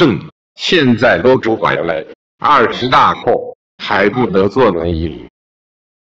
朕现在都主管了二十大后还不得坐轮椅？